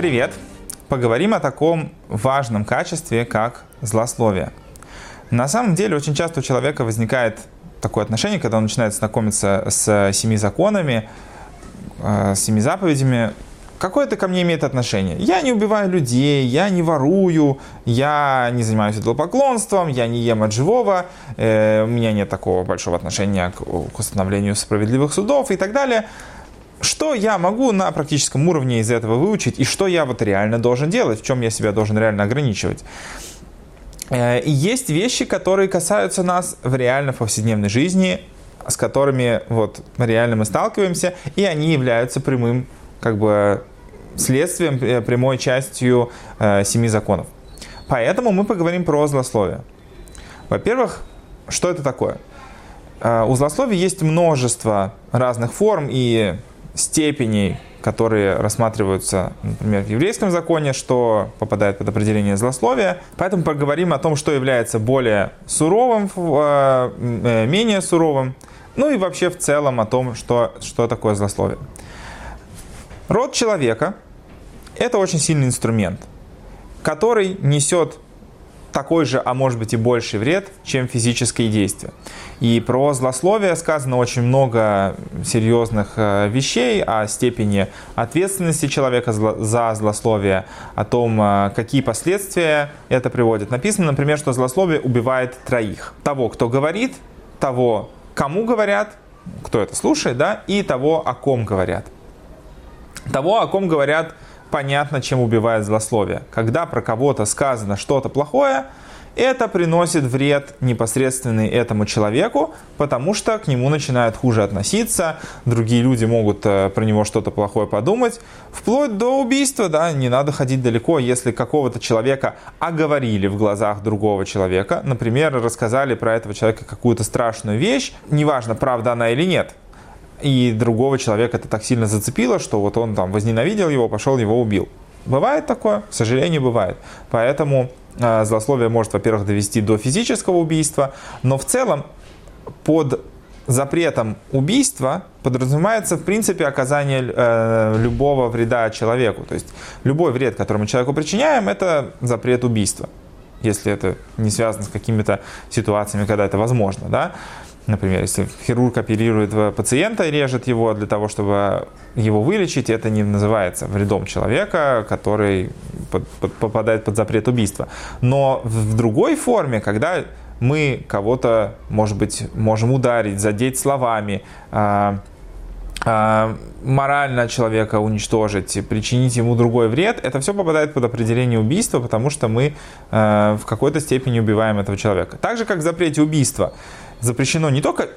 Привет! Поговорим о таком важном качестве, как злословие. На самом деле, очень часто у человека возникает такое отношение, когда он начинает знакомиться с семи законами, э, с семи заповедями, какое это ко мне имеет отношение? Я не убиваю людей, я не ворую, я не занимаюсь идолопоклонством, я не ем от живого, э, у меня нет такого большого отношения к, к установлению справедливых судов и так далее. Что я могу на практическом уровне из этого выучить и что я вот реально должен делать, в чем я себя должен реально ограничивать? Э, и есть вещи, которые касаются нас в реально повседневной жизни, с которыми вот реально мы сталкиваемся, и они являются прямым как бы следствием, э, прямой частью э, семи законов. Поэтому мы поговорим про злословие. Во-первых, что это такое? У злословия есть множество разных форм и степеней, которые рассматриваются, например, в еврейском законе, что попадает под определение злословия. Поэтому поговорим о том, что является более суровым, э, э, менее суровым, ну и вообще в целом о том, что, что такое злословие. Род человека – это очень сильный инструмент, который несет такой же, а может быть и больший вред, чем физические действия. И про злословие сказано очень много серьезных э, вещей о степени ответственности человека за злословие, о том, э, какие последствия это приводит. Написано, например, что злословие убивает троих. Того, кто говорит, того, кому говорят, кто это слушает, да, и того, о ком говорят того, о ком говорят понятно, чем убивает злословие. Когда про кого-то сказано что-то плохое, это приносит вред непосредственный этому человеку, потому что к нему начинают хуже относиться, другие люди могут э, про него что-то плохое подумать, вплоть до убийства, да, не надо ходить далеко, если какого-то человека оговорили в глазах другого человека, например, рассказали про этого человека какую-то страшную вещь, неважно, правда она или нет, и другого человека это так сильно зацепило, что вот он там возненавидел его, пошел его убил. Бывает такое? К сожалению, бывает. Поэтому э, злословие может, во-первых, довести до физического убийства, но в целом под запретом убийства подразумевается, в принципе, оказание э, любого вреда человеку. То есть любой вред, который мы человеку причиняем, это запрет убийства, если это не связано с какими-то ситуациями, когда это возможно. Да? Например, если хирург оперирует пациента и режет его для того, чтобы его вылечить, это не называется вредом человека, который под, под, попадает под запрет убийства. Но в другой форме, когда мы кого-то, может быть, можем ударить, задеть словами, э, э, морально человека уничтожить, причинить ему другой вред, это все попадает под определение убийства, потому что мы э, в какой-то степени убиваем этого человека. Так же, как в запрете убийства запрещено не только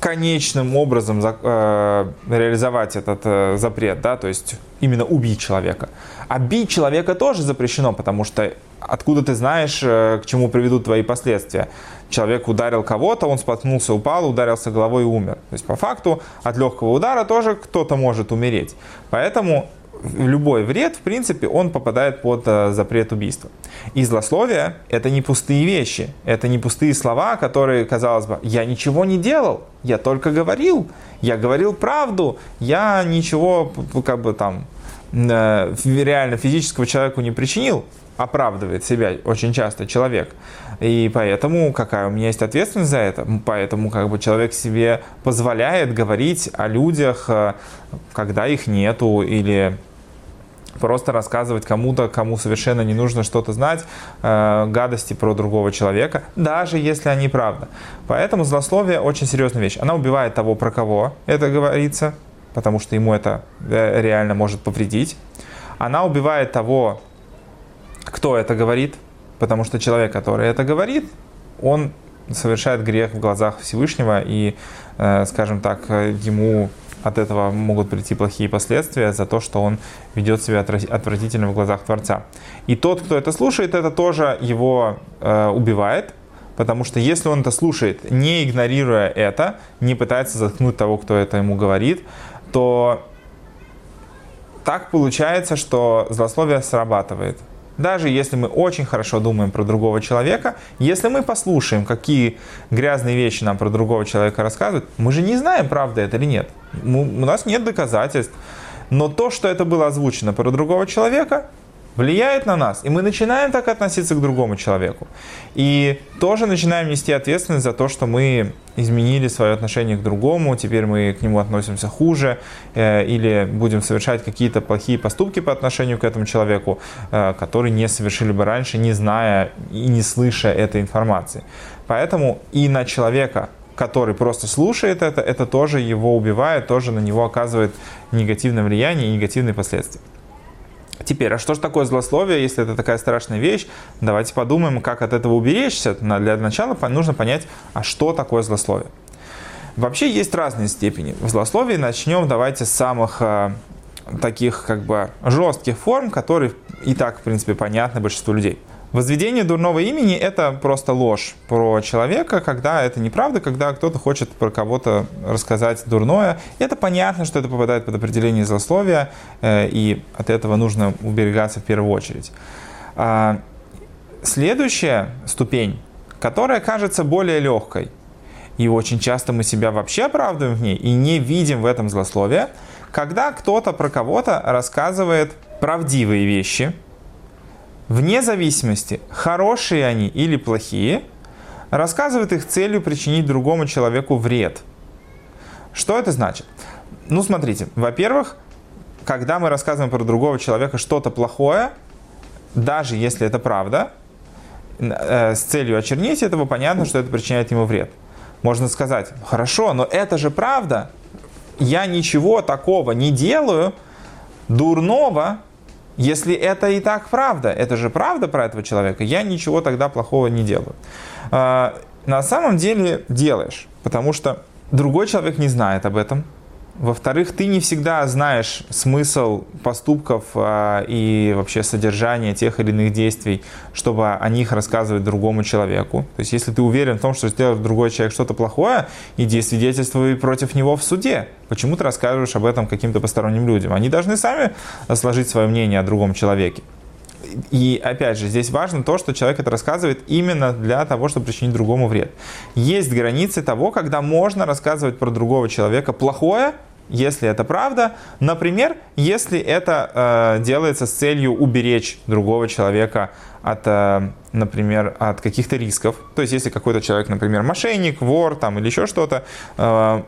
конечным образом э, реализовать этот э, запрет, да, то есть именно убить человека. А бить человека тоже запрещено, потому что откуда ты знаешь, э, к чему приведут твои последствия. Человек ударил кого-то, он споткнулся, упал, ударился головой и умер. То есть по факту от легкого удара тоже кто-то может умереть. Поэтому любой вред, в принципе, он попадает под э, запрет убийства. И злословие – это не пустые вещи, это не пустые слова, которые, казалось бы, я ничего не делал, я только говорил, я говорил правду, я ничего, как бы там, э, реально физического человеку не причинил, оправдывает себя очень часто человек. И поэтому какая у меня есть ответственность за это? Поэтому как бы человек себе позволяет говорить о людях, э, когда их нету, или просто рассказывать кому-то, кому совершенно не нужно что-то знать, э, гадости про другого человека, даже если они правда. Поэтому злословие очень серьезная вещь. Она убивает того, про кого это говорится, потому что ему это э, реально может повредить. Она убивает того, кто это говорит, потому что человек, который это говорит, он совершает грех в глазах Всевышнего, и, э, скажем так, ему от этого могут прийти плохие последствия за то, что он ведет себя отвратительно в глазах Творца. И тот, кто это слушает, это тоже его э, убивает, потому что если он это слушает, не игнорируя это, не пытается заткнуть того, кто это ему говорит, то так получается, что злословие срабатывает. Даже если мы очень хорошо думаем про другого человека, если мы послушаем, какие грязные вещи нам про другого человека рассказывают, мы же не знаем, правда это или нет. У нас нет доказательств. Но то, что это было озвучено про другого человека, влияет на нас, и мы начинаем так относиться к другому человеку. И тоже начинаем нести ответственность за то, что мы изменили свое отношение к другому, теперь мы к нему относимся хуже, э, или будем совершать какие-то плохие поступки по отношению к этому человеку, э, которые не совершили бы раньше, не зная и не слыша этой информации. Поэтому и на человека, который просто слушает это, это тоже его убивает, тоже на него оказывает негативное влияние и негативные последствия. Теперь, а что же такое злословие, если это такая страшная вещь? Давайте подумаем, как от этого уберечься. Для начала нужно понять, а что такое злословие. Вообще есть разные степени. В злословии начнем давайте с самых э, таких как бы жестких форм, которые и так, в принципе, понятны большинству людей. Возведение дурного имени – это просто ложь про человека, когда это неправда, когда кто-то хочет про кого-то рассказать дурное. И это понятно, что это попадает под определение злословия, э, и от этого нужно уберегаться в первую очередь. А, следующая ступень, которая кажется более легкой, и очень часто мы себя вообще оправдываем в ней и не видим в этом злословие, когда кто-то про кого-то рассказывает правдивые вещи – вне зависимости, хорошие они или плохие, рассказывает их целью причинить другому человеку вред. Что это значит? Ну, смотрите, во-первых, когда мы рассказываем про другого человека что-то плохое, даже если это правда, э, с целью очернить этого, понятно, что это причиняет ему вред. Можно сказать, хорошо, но это же правда. Я ничего такого не делаю, дурного, если это и так правда, это же правда про этого человека, я ничего тогда плохого не делаю. А, на самом деле делаешь, потому что другой человек не знает об этом, во-вторых, ты не всегда знаешь смысл поступков а, и вообще содержание тех или иных действий, чтобы о них рассказывать другому человеку. То есть, если ты уверен в том, что сделал другой человек что-то плохое, иди свидетельствуй против него в суде. Почему ты рассказываешь об этом каким-то посторонним людям? Они должны сами сложить свое мнение о другом человеке. И опять же, здесь важно то, что человек это рассказывает именно для того, чтобы причинить другому вред. Есть границы того, когда можно рассказывать про другого человека плохое, если это правда. Например, если это э, делается с целью уберечь другого человека от, э, например, от каких-то рисков. То есть, если какой-то человек, например, мошенник, вор там, или еще что-то, э,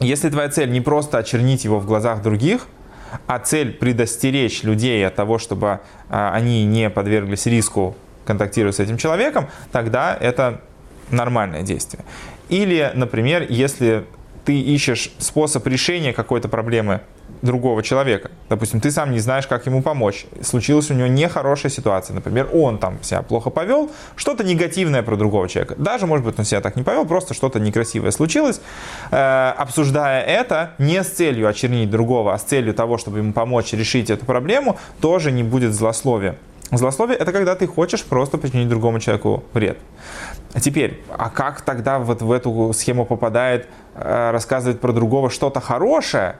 если твоя цель не просто очернить его в глазах других, а цель предостеречь людей от того, чтобы э, они не подверглись риску контактировать с этим человеком, тогда это нормальное действие. Или, например, если ты ищешь способ решения какой-то проблемы другого человека. Допустим, ты сам не знаешь, как ему помочь. Случилась у него нехорошая ситуация. Например, он там себя плохо повел, что-то негативное про другого человека. Даже, может быть, он себя так не повел, просто что-то некрасивое случилось. Э, обсуждая это не с целью очернить другого, а с целью того, чтобы ему помочь решить эту проблему, тоже не будет злословия. Злословие – это когда ты хочешь просто причинить другому человеку вред. А теперь, а как тогда вот в эту схему попадает э, рассказывать про другого что-то хорошее?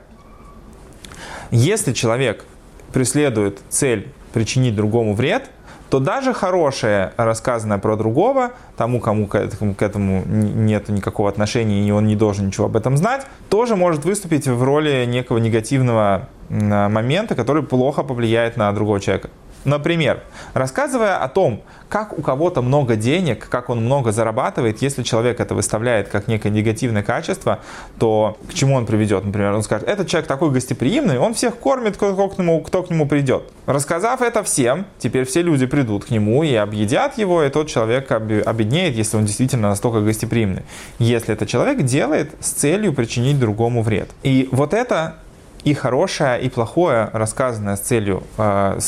Если человек преследует цель причинить другому вред, то даже хорошее, рассказанное про другого, тому, кому к этому, к этому нет никакого отношения и он не должен ничего об этом знать, тоже может выступить в роли некого негативного момента, который плохо повлияет на другого человека. Например, рассказывая о том, как у кого-то много денег, как он много зарабатывает, если человек это выставляет как некое негативное качество, то к чему он приведет? Например, он скажет, этот человек такой гостеприимный, он всех кормит, кто, к нему, кто к нему придет. Рассказав это всем, теперь все люди придут к нему и объедят его, и тот человек обеднеет, если он действительно настолько гостеприимный. Если этот человек делает с целью причинить другому вред. И вот это и хорошее, и плохое, рассказанное с целью, э,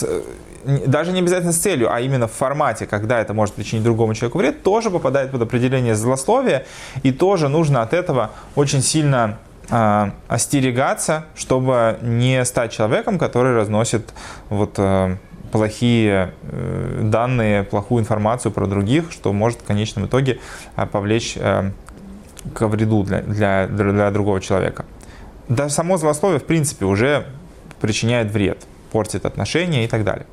даже не обязательно с целью, а именно в формате, когда это может причинить другому человеку вред, тоже попадает под определение злословия, и тоже нужно от этого очень сильно э, остерегаться, чтобы не стать человеком, который разносит вот, э, плохие э, данные, плохую информацию про других, что может в конечном итоге э, повлечь э, к вреду для, для, для другого человека. Даже само злословие, в принципе, уже причиняет вред, портит отношения и так далее.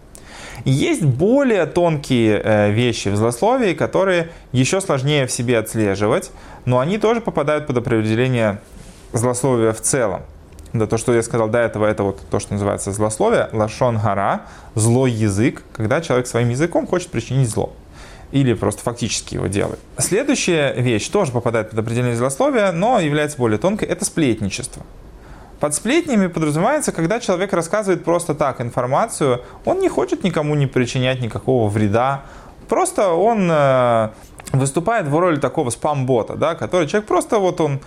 Есть более тонкие э, вещи в злословии, которые еще сложнее в себе отслеживать, но они тоже попадают под определение злословия в целом. Да, то, что я сказал до этого, это вот то, что называется злословие, лашон гора, злой язык, когда человек своим языком хочет причинить зло или просто фактически его делает. Следующая вещь тоже попадает под определение злословия, но является более тонкой, это сплетничество. Под сплетнями подразумевается, когда человек рассказывает просто так информацию, он не хочет никому не причинять никакого вреда, просто он э, выступает в роли такого спам-бота, да, который человек просто вот он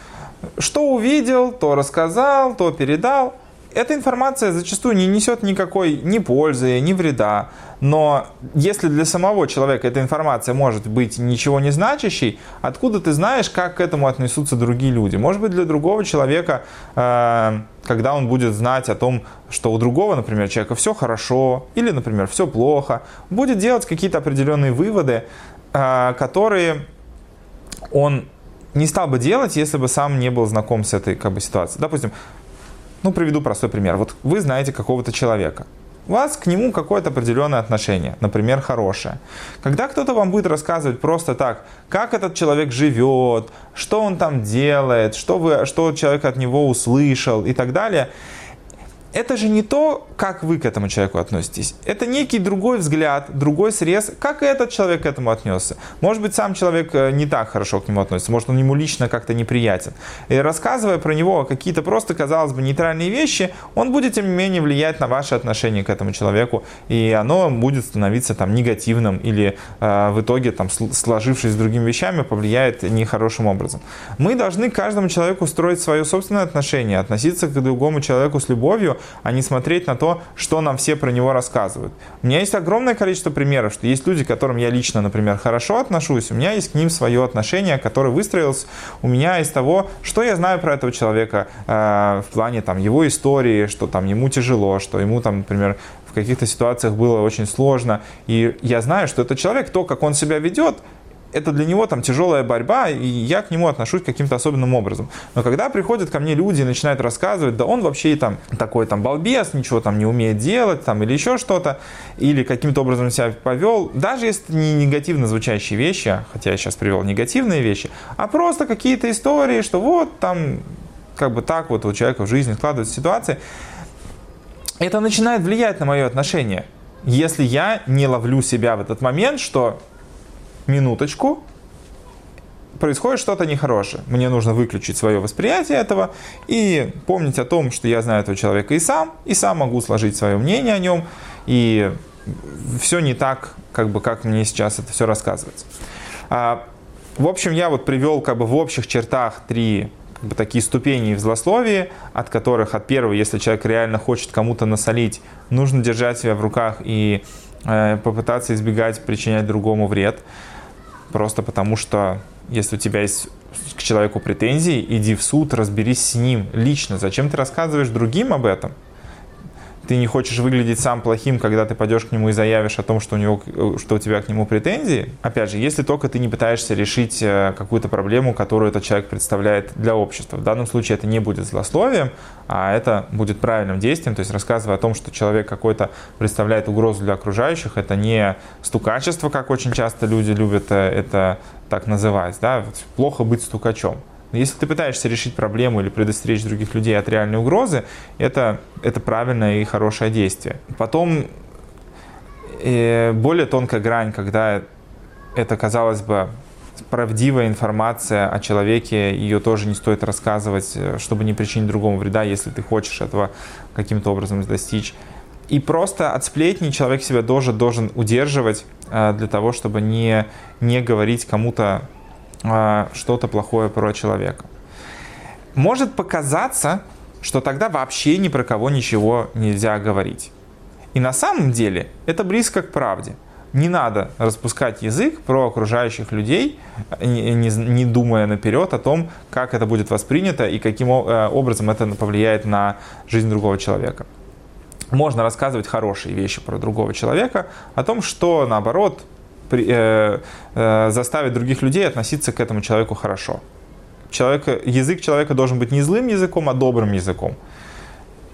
что увидел, то рассказал, то передал. Эта информация зачастую не несет никакой ни пользы, ни вреда. Но если для самого человека эта информация может быть ничего не значащей, откуда ты знаешь, как к этому отнесутся другие люди? Может быть, для другого человека, э, когда он будет знать о том, что у другого, например, человека все хорошо или, например, все плохо, будет делать какие-то определенные выводы, э, которые он не стал бы делать, если бы сам не был знаком с этой как бы, ситуацией. Допустим, ну, приведу простой пример. Вот вы знаете какого-то человека. У вас к нему какое-то определенное отношение, например, хорошее. Когда кто-то вам будет рассказывать просто так, как этот человек живет, что он там делает, что, вы, что человек от него услышал и так далее – это же не то, как вы к этому человеку относитесь. Это некий другой взгляд, другой срез, как и этот человек к этому отнесся. Может быть, сам человек э, не так хорошо к нему относится, может, он ему лично как-то неприятен. И рассказывая про него какие-то просто, казалось бы, нейтральные вещи, он будет, тем не менее, влиять на ваше отношение к этому человеку, и оно будет становиться там негативным или э, в итоге, там, сложившись с другими вещами, повлияет нехорошим образом. Мы должны каждому человеку строить свое собственное отношение, относиться к другому человеку с любовью, а не смотреть на то, что нам все про него рассказывают. У меня есть огромное количество примеров, что есть люди, к которым я лично, например, хорошо отношусь, у меня есть к ним свое отношение, которое выстроилось у меня из того, что я знаю про этого человека э, в плане там, его истории, что там ему тяжело, что ему там, например, в каких-то ситуациях было очень сложно. И я знаю, что этот человек, то, как он себя ведет, это для него там тяжелая борьба, и я к нему отношусь каким-то особенным образом. Но когда приходят ко мне люди и начинают рассказывать, да он вообще там такой там балбес, ничего там не умеет делать, там или еще что-то, или каким-то образом себя повел, даже если не негативно звучащие вещи, хотя я сейчас привел негативные вещи, а просто какие-то истории, что вот там как бы так вот у человека в жизни складывается ситуация, это начинает влиять на мое отношение. Если я не ловлю себя в этот момент, что минуточку, происходит что-то нехорошее. Мне нужно выключить свое восприятие этого и помнить о том, что я знаю этого человека и сам, и сам могу сложить свое мнение о нем, и все не так, как бы, как мне сейчас это все рассказывается. А, в общем, я вот привел как бы в общих чертах три как бы, такие ступени в злословии, от которых от первого, если человек реально хочет кому-то насолить, нужно держать себя в руках и э, попытаться избегать причинять другому вред. Просто потому что если у тебя есть к человеку претензии, иди в суд, разберись с ним лично. Зачем ты рассказываешь другим об этом? Ты не хочешь выглядеть сам плохим, когда ты пойдешь к нему и заявишь о том, что у, него, что у тебя к нему претензии. Опять же, если только ты не пытаешься решить э, какую-то проблему, которую этот человек представляет для общества. В данном случае это не будет злословием, а это будет правильным действием, то есть рассказывая о том, что человек какой-то представляет угрозу для окружающих, это не стукачество, как очень часто люди любят э, это так называть, да, плохо быть стукачом. Если ты пытаешься решить проблему или предостеречь других людей от реальной угрозы, это, это правильное и хорошее действие. Потом э, более тонкая грань, когда это, казалось бы, правдивая информация о человеке, ее тоже не стоит рассказывать, э, чтобы не причинить другому вреда, если ты хочешь этого каким-то образом достичь. И просто от сплетни человек себя тоже должен удерживать э, для того, чтобы не, не говорить кому-то что-то плохое про человека. Может показаться, что тогда вообще ни про кого ничего нельзя говорить. И на самом деле это близко к правде. Не надо распускать язык про окружающих людей, не, не, не думая наперед о том, как это будет воспринято и каким э, образом это повлияет на жизнь другого человека. Можно рассказывать хорошие вещи про другого человека, о том, что наоборот э, э, заставить других людей относиться к этому человеку хорошо. Человека, язык человека должен быть не злым языком, а добрым языком.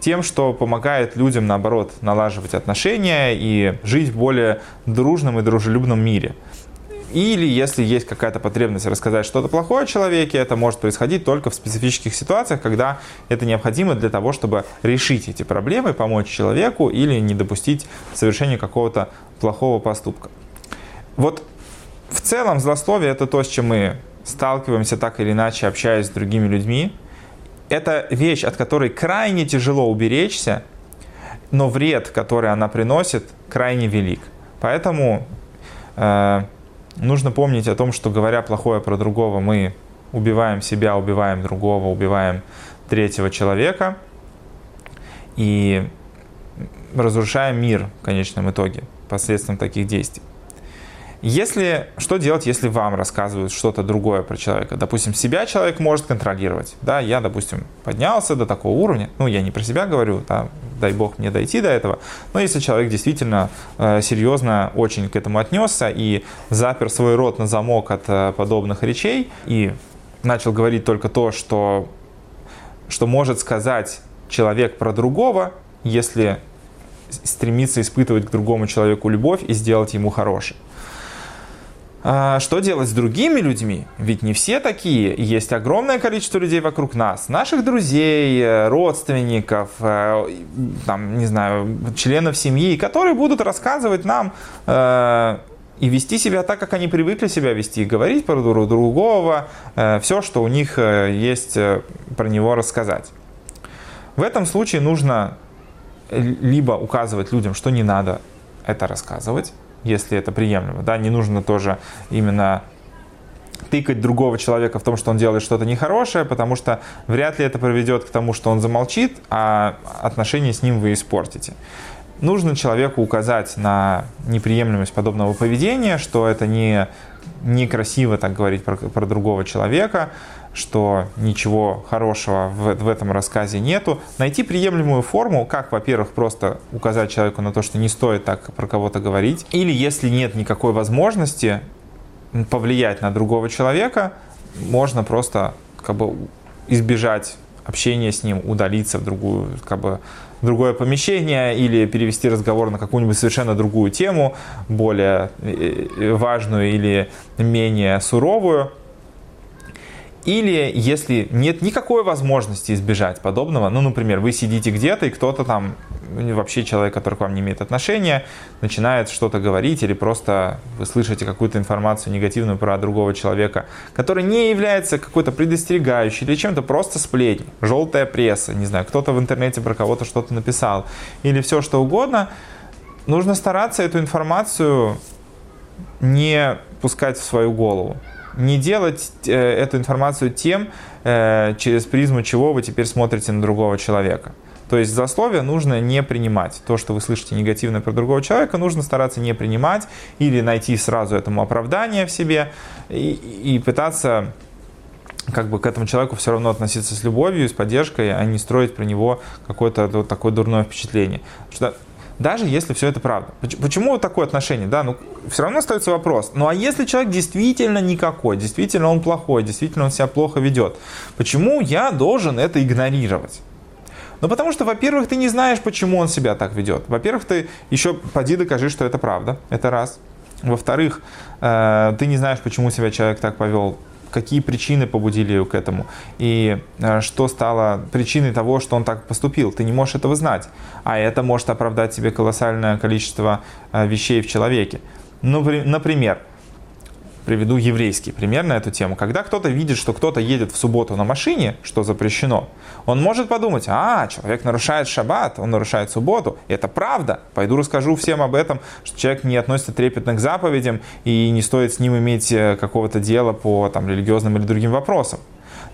Тем, что помогает людям, наоборот, налаживать отношения и жить в более дружном и дружелюбном мире. Или если есть какая-то потребность рассказать что-то плохое о человеке, это может происходить только в специфических ситуациях, когда это необходимо для того, чтобы решить эти проблемы, помочь человеку или не допустить совершения какого-то плохого поступка. Вот в целом злословие это то, с чем мы сталкиваемся так или иначе, общаясь с другими людьми. Это вещь, от которой крайне тяжело уберечься, но вред, который она приносит, крайне велик. Поэтому э, нужно помнить о том, что говоря плохое про другого, мы убиваем себя, убиваем другого, убиваем третьего человека и разрушаем мир в конечном итоге посредством таких действий. Если, что делать, если вам рассказывают что-то другое про человека? Допустим, себя человек может контролировать. Да, я, допустим, поднялся до такого уровня. Ну, я не про себя говорю, да, дай бог мне дойти до этого. Но если человек действительно э, серьезно очень к этому отнесся и запер свой рот на замок от э, подобных речей и начал говорить только то, что, что может сказать человек про другого, если стремится испытывать к другому человеку любовь и сделать ему хорошее. А, что делать с другими людьми? Ведь не все такие. Есть огромное количество людей вокруг нас. Наших друзей, э, родственников, э, там, не знаю, членов семьи, которые будут рассказывать нам э, и вести себя так, как они привыкли себя вести, говорить про друг другого, все, что у них есть про него рассказать. В этом случае нужно либо указывать людям, что не надо это рассказывать, если это приемлемо. Да? Не нужно тоже именно тыкать другого человека в том, что он делает что-то нехорошее, потому что вряд ли это приведет к тому, что он замолчит, а отношения с ним вы испортите. Нужно человеку указать на неприемлемость подобного поведения, что это не некрасиво так говорить про, про другого человека, что ничего хорошего в, в этом рассказе нету. Найти приемлемую форму, как, во-первых, просто указать человеку на то, что не стоит так про кого-то говорить, или если нет никакой возможности повлиять на другого человека, можно просто как бы избежать общения с ним, удалиться в другую, как бы, другое помещение или перевести разговор на какую-нибудь совершенно другую тему, более э, важную или менее суровую. Или если нет никакой возможности избежать подобного, ну, например, вы сидите где-то, и кто-то там, вообще человек, который к вам не имеет отношения, начинает что-то говорить, или просто вы слышите какую-то информацию негативную про другого человека, который не является какой-то предостерегающей или чем-то, просто сплетни, желтая пресса, не знаю, кто-то в интернете про кого-то что-то написал, или все что угодно, нужно стараться эту информацию не пускать в свою голову не делать э, эту информацию тем, э, через призму чего вы теперь смотрите на другого человека. То есть злословие нужно не принимать. То, что вы слышите негативное про другого человека, нужно стараться не принимать или найти сразу этому оправдание в себе и, и пытаться как бы к этому человеку все равно относиться с любовью, с поддержкой, а не строить про него какое-то вот такое дурное впечатление. Что даже если все это правда. Почему такое отношение? Да, ну, все равно остается вопрос. Ну, а если человек действительно никакой, действительно он плохой, действительно он себя плохо ведет, почему я должен это игнорировать? Ну, потому что, во-первых, ты не знаешь, почему он себя так ведет. Во-первых, ты еще поди докажи, что это правда. Это раз. Во-вторых, э, ты не знаешь, почему себя человек так повел какие причины побудили его к этому, и э, что стало причиной того, что он так поступил. Ты не можешь этого знать, а это может оправдать себе колоссальное количество э, вещей в человеке. Ну, например, приведу еврейский пример на эту тему. Когда кто-то видит, что кто-то едет в субботу на машине, что запрещено, он может подумать, а, человек нарушает шаббат, он нарушает субботу. Это правда. Пойду расскажу всем об этом, что человек не относится трепетно к заповедям и не стоит с ним иметь э, какого-то дела по там, религиозным или другим вопросам.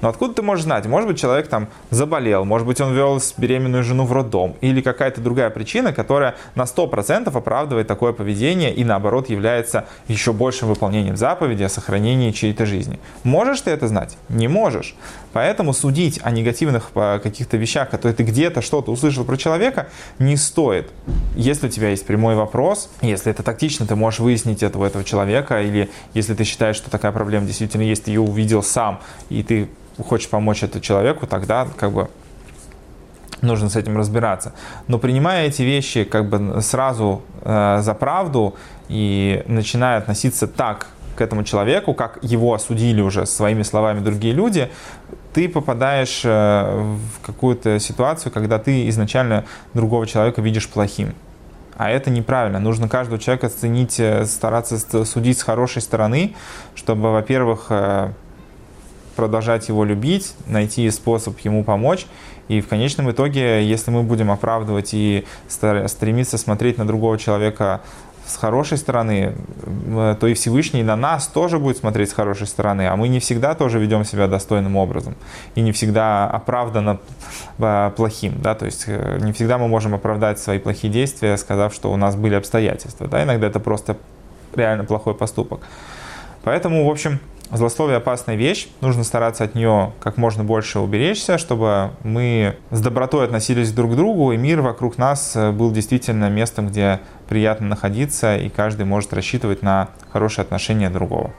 Но откуда ты можешь знать? Может быть, человек там заболел, может быть, он вел беременную жену в роддом, или какая-то другая причина, которая на 100% оправдывает такое поведение и, наоборот, является еще большим выполнением заповеди о сохранении чьей-то жизни. Можешь ты это знать? Не можешь. Поэтому судить о негативных э, каких-то вещах, которые ты где-то что-то услышал про человека, не стоит. Если у тебя есть прямой вопрос, если это тактично, ты можешь выяснить это у этого человека, или если ты считаешь, что такая проблема действительно есть, ты ее увидел сам, и ты хочешь помочь этому человеку, тогда как бы нужно с этим разбираться. Но принимая эти вещи как бы сразу э, за правду и начиная относиться так к этому человеку, как его осудили уже своими словами другие люди, ты попадаешь э, в какую-то ситуацию, когда ты изначально другого человека видишь плохим. А это неправильно. Нужно каждого человека ценить, э, стараться судить с хорошей стороны, чтобы, во-первых, э, продолжать его любить, найти способ ему помочь. И в конечном итоге, если мы будем оправдывать и стремиться смотреть на другого человека с хорошей стороны, то и Всевышний на нас тоже будет смотреть с хорошей стороны, а мы не всегда тоже ведем себя достойным образом и не всегда оправданно э, плохим, да, то есть э, не всегда мы можем оправдать свои плохие действия, сказав, что у нас были обстоятельства, да, иногда это просто реально плохой поступок. Поэтому, в общем, Злословие опасная вещь, нужно стараться от нее как можно больше уберечься, чтобы мы с добротой относились друг к другу, и мир вокруг нас э, был действительно местом, где приятно находиться, и каждый может рассчитывать на хорошие отношения другого.